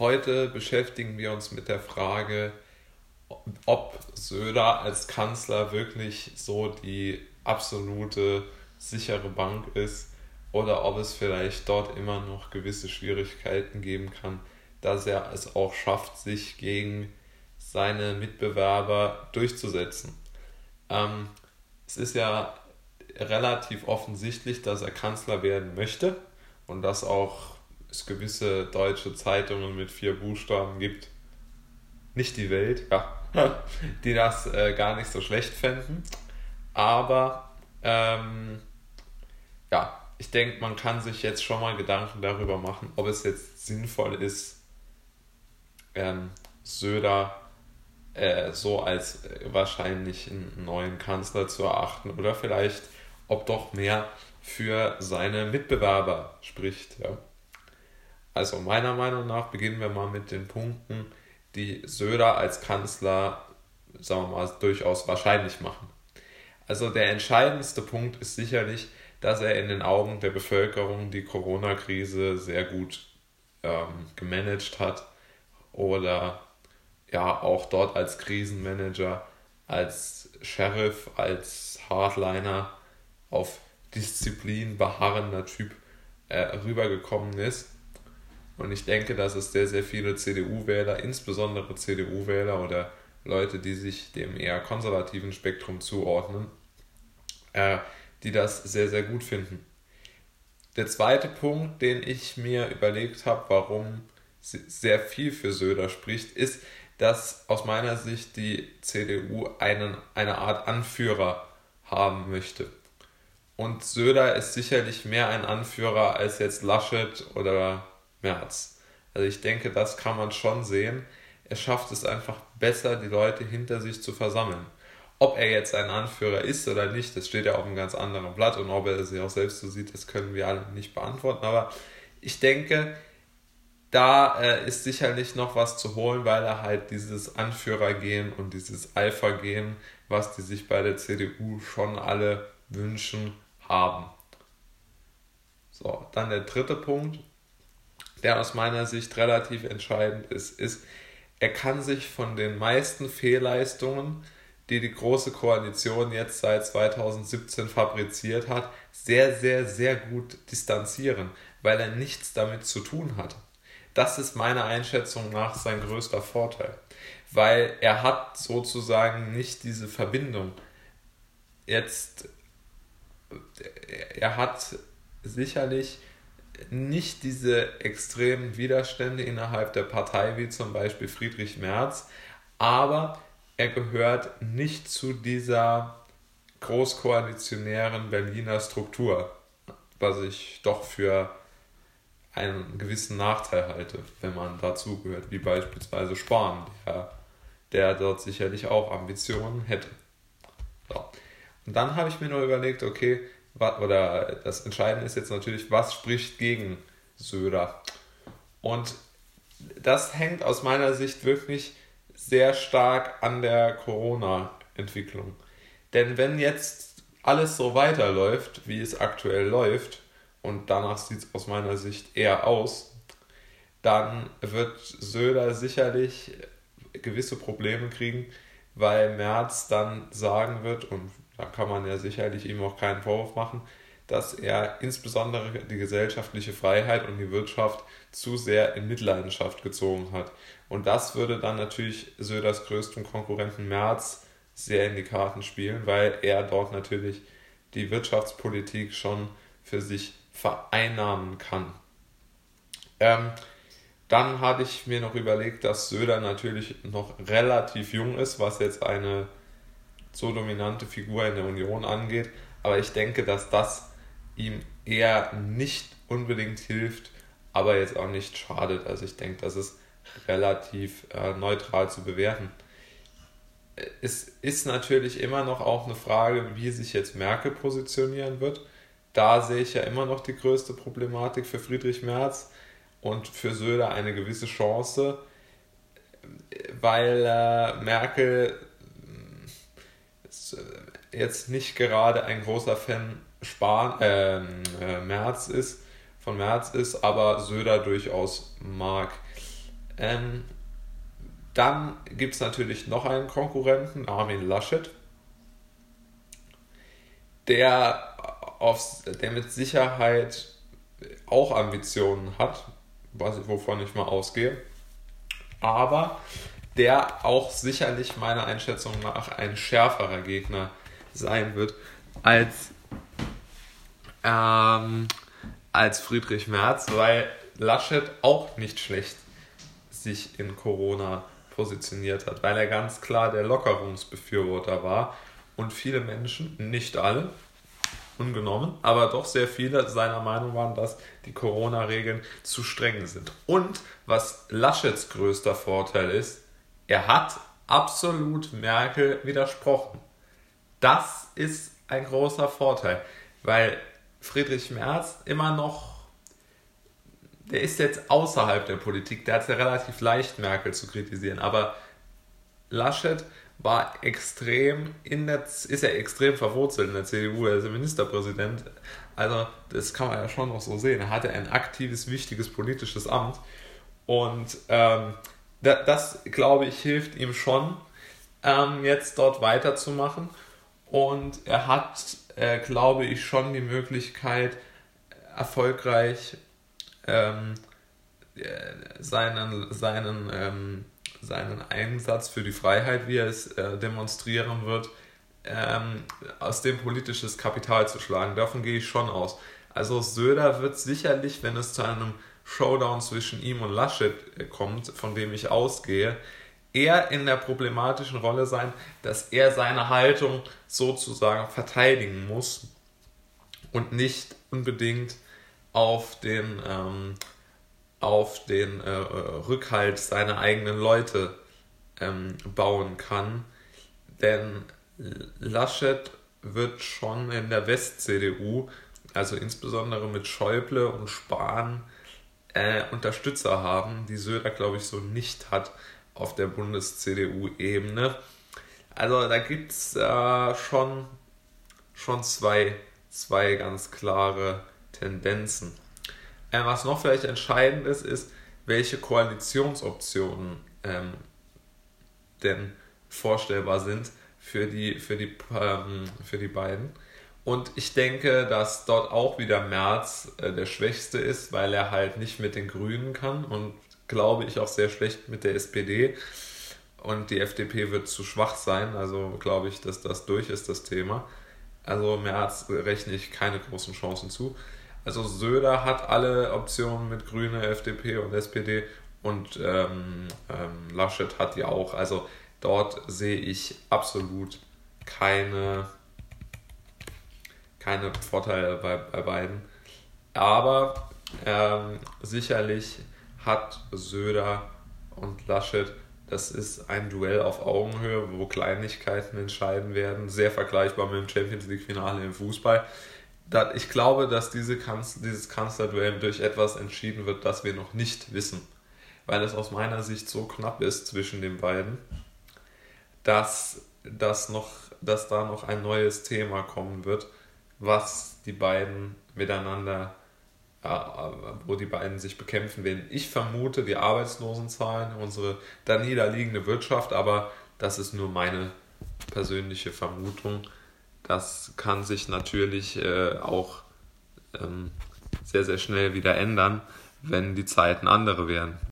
Heute beschäftigen wir uns mit der Frage, ob Söder als Kanzler wirklich so die absolute sichere Bank ist oder ob es vielleicht dort immer noch gewisse Schwierigkeiten geben kann, dass er es auch schafft, sich gegen seine Mitbewerber durchzusetzen. Ähm, es ist ja relativ offensichtlich, dass er Kanzler werden möchte und dass auch es gewisse deutsche Zeitungen mit vier Buchstaben gibt, nicht die Welt, ja, die das äh, gar nicht so schlecht fänden. Aber ähm, ja, ich denke, man kann sich jetzt schon mal Gedanken darüber machen, ob es jetzt sinnvoll ist, ähm, Söder äh, so als äh, wahrscheinlich einen neuen Kanzler zu erachten oder vielleicht ob doch mehr für seine Mitbewerber spricht. Ja. Also meiner Meinung nach beginnen wir mal mit den Punkten, die Söder als Kanzler, sagen wir mal, durchaus wahrscheinlich machen. Also der entscheidendste Punkt ist sicherlich, dass er in den Augen der Bevölkerung die Corona-Krise sehr gut ähm, gemanagt hat oder ja auch dort als Krisenmanager, als Sheriff, als Hardliner auf Disziplin beharrender Typ äh, rübergekommen ist. Und ich denke, dass es sehr, sehr viele CDU-Wähler, insbesondere CDU-Wähler oder Leute, die sich dem eher konservativen Spektrum zuordnen, äh, die das sehr, sehr gut finden. Der zweite Punkt, den ich mir überlegt habe, warum sehr viel für Söder spricht, ist, dass aus meiner Sicht die CDU einen, eine Art Anführer haben möchte. Und Söder ist sicherlich mehr ein Anführer als jetzt Laschet oder Merz. Also ich denke, das kann man schon sehen. Er schafft es einfach besser, die Leute hinter sich zu versammeln. Ob er jetzt ein Anführer ist oder nicht, das steht ja auf einem ganz anderen Blatt und ob er sich auch selbst so sieht, das können wir alle nicht beantworten. Aber ich denke, da äh, ist sicherlich noch was zu holen, weil er halt dieses Anführergehen und dieses Alpha-Gehen, was die sich bei der CDU schon alle wünschen, haben. So, dann der dritte Punkt, der aus meiner Sicht relativ entscheidend ist, ist, er kann sich von den meisten Fehlleistungen, die die Große Koalition jetzt seit 2017 fabriziert hat, sehr, sehr, sehr gut distanzieren, weil er nichts damit zu tun hat. Das ist meiner Einschätzung nach sein größter Vorteil, weil er hat sozusagen nicht diese Verbindung. Jetzt er hat sicherlich nicht diese extremen Widerstände innerhalb der Partei wie zum Beispiel Friedrich Merz, aber er gehört nicht zu dieser großkoalitionären Berliner Struktur, was ich doch für einen gewissen Nachteil halte, wenn man dazugehört, wie beispielsweise Spahn, der, der dort sicherlich auch Ambitionen hätte. So. Und dann habe ich mir nur überlegt, okay, oder das Entscheidende ist jetzt natürlich, was spricht gegen Söder? Und das hängt aus meiner Sicht wirklich sehr stark an der Corona-Entwicklung. Denn wenn jetzt alles so weiterläuft, wie es aktuell läuft, und danach sieht es aus meiner Sicht eher aus, dann wird Söder sicherlich gewisse Probleme kriegen, weil Merz dann sagen wird, und da kann man ja sicherlich ihm auch keinen Vorwurf machen, dass er insbesondere die gesellschaftliche Freiheit und die Wirtschaft zu sehr in Mitleidenschaft gezogen hat. Und das würde dann natürlich Söders größten Konkurrenten Merz sehr in die Karten spielen, weil er dort natürlich die Wirtschaftspolitik schon für sich vereinnahmen kann. Ähm, dann hatte ich mir noch überlegt, dass Söder natürlich noch relativ jung ist, was jetzt eine so dominante Figur in der Union angeht. Aber ich denke, dass das ihm eher nicht unbedingt hilft, aber jetzt auch nicht schadet. Also ich denke, das ist relativ äh, neutral zu bewerten. Es ist natürlich immer noch auch eine Frage, wie sich jetzt Merkel positionieren wird. Da sehe ich ja immer noch die größte Problematik für Friedrich Merz und für Söder eine gewisse Chance, weil äh, Merkel jetzt nicht gerade ein großer Fan Spahn, ähm, äh, Merz ist, von Merz ist, aber Söder durchaus mag. Ähm, dann gibt es natürlich noch einen Konkurrenten, Armin Laschet, der, auf, der mit Sicherheit auch Ambitionen hat, was, wovon ich mal ausgehe, aber der auch sicherlich meiner Einschätzung nach ein schärferer Gegner sein wird als, ähm, als Friedrich Merz, weil Laschet auch nicht schlecht sich in Corona positioniert hat, weil er ganz klar der Lockerungsbefürworter war und viele Menschen, nicht alle, ungenommen, aber doch sehr viele seiner Meinung waren, dass die Corona-Regeln zu streng sind. Und was Laschets größter Vorteil ist, er hat absolut Merkel widersprochen. Das ist ein großer Vorteil, weil Friedrich Merz immer noch, der ist jetzt außerhalb der Politik, der hat es ja relativ leicht, Merkel zu kritisieren, aber Laschet war extrem in der, ist ja extrem verwurzelt in der CDU, er ist Ministerpräsident. Also, das kann man ja schon noch so sehen. Er hatte ein aktives, wichtiges politisches Amt. Und ähm, das, glaube ich, hilft ihm schon, ähm, jetzt dort weiterzumachen. Und er hat, äh, glaube ich, schon die Möglichkeit, erfolgreich ähm, äh, seinen, seinen ähm, seinen Einsatz für die Freiheit, wie er es äh, demonstrieren wird, ähm, aus dem politisches Kapital zu schlagen. Davon gehe ich schon aus. Also Söder wird sicherlich, wenn es zu einem Showdown zwischen ihm und Laschet äh, kommt, von dem ich ausgehe, eher in der problematischen Rolle sein, dass er seine Haltung sozusagen verteidigen muss und nicht unbedingt auf den ähm, auf den äh, Rückhalt seiner eigenen Leute ähm, bauen kann. Denn Laschet wird schon in der West-CDU, also insbesondere mit Schäuble und Spahn, äh, Unterstützer haben, die Söder, glaube ich, so nicht hat auf der Bundes-CDU-Ebene. Also da gibt es äh, schon, schon zwei, zwei ganz klare Tendenzen. Äh, was noch vielleicht entscheidend ist, ist, welche Koalitionsoptionen ähm, denn vorstellbar sind für die, für, die, ähm, für die beiden. Und ich denke, dass dort auch wieder Merz äh, der Schwächste ist, weil er halt nicht mit den Grünen kann und glaube ich auch sehr schlecht mit der SPD. Und die FDP wird zu schwach sein, also glaube ich, dass das durch ist, das Thema. Also Merz rechne ich keine großen Chancen zu. Also Söder hat alle Optionen mit Grüne, FDP und SPD und ähm, ähm, Laschet hat die auch. Also dort sehe ich absolut keine, keine Vorteile bei, bei beiden. Aber ähm, sicherlich hat Söder und Laschet, das ist ein Duell auf Augenhöhe, wo Kleinigkeiten entscheiden werden. Sehr vergleichbar mit dem Champions League-Finale im Fußball ich glaube, dass diese Kanz dieses Kanzlerduell durch etwas entschieden wird, das wir noch nicht wissen. Weil es aus meiner Sicht so knapp ist zwischen den beiden, dass, dass, noch, dass da noch ein neues Thema kommen wird, was die beiden miteinander, äh, wo die beiden sich bekämpfen werden. Ich vermute die Arbeitslosenzahlen, unsere da niederliegende Wirtschaft, aber das ist nur meine persönliche Vermutung das kann sich natürlich äh, auch ähm, sehr, sehr schnell wieder ändern, wenn die Zeiten andere wären.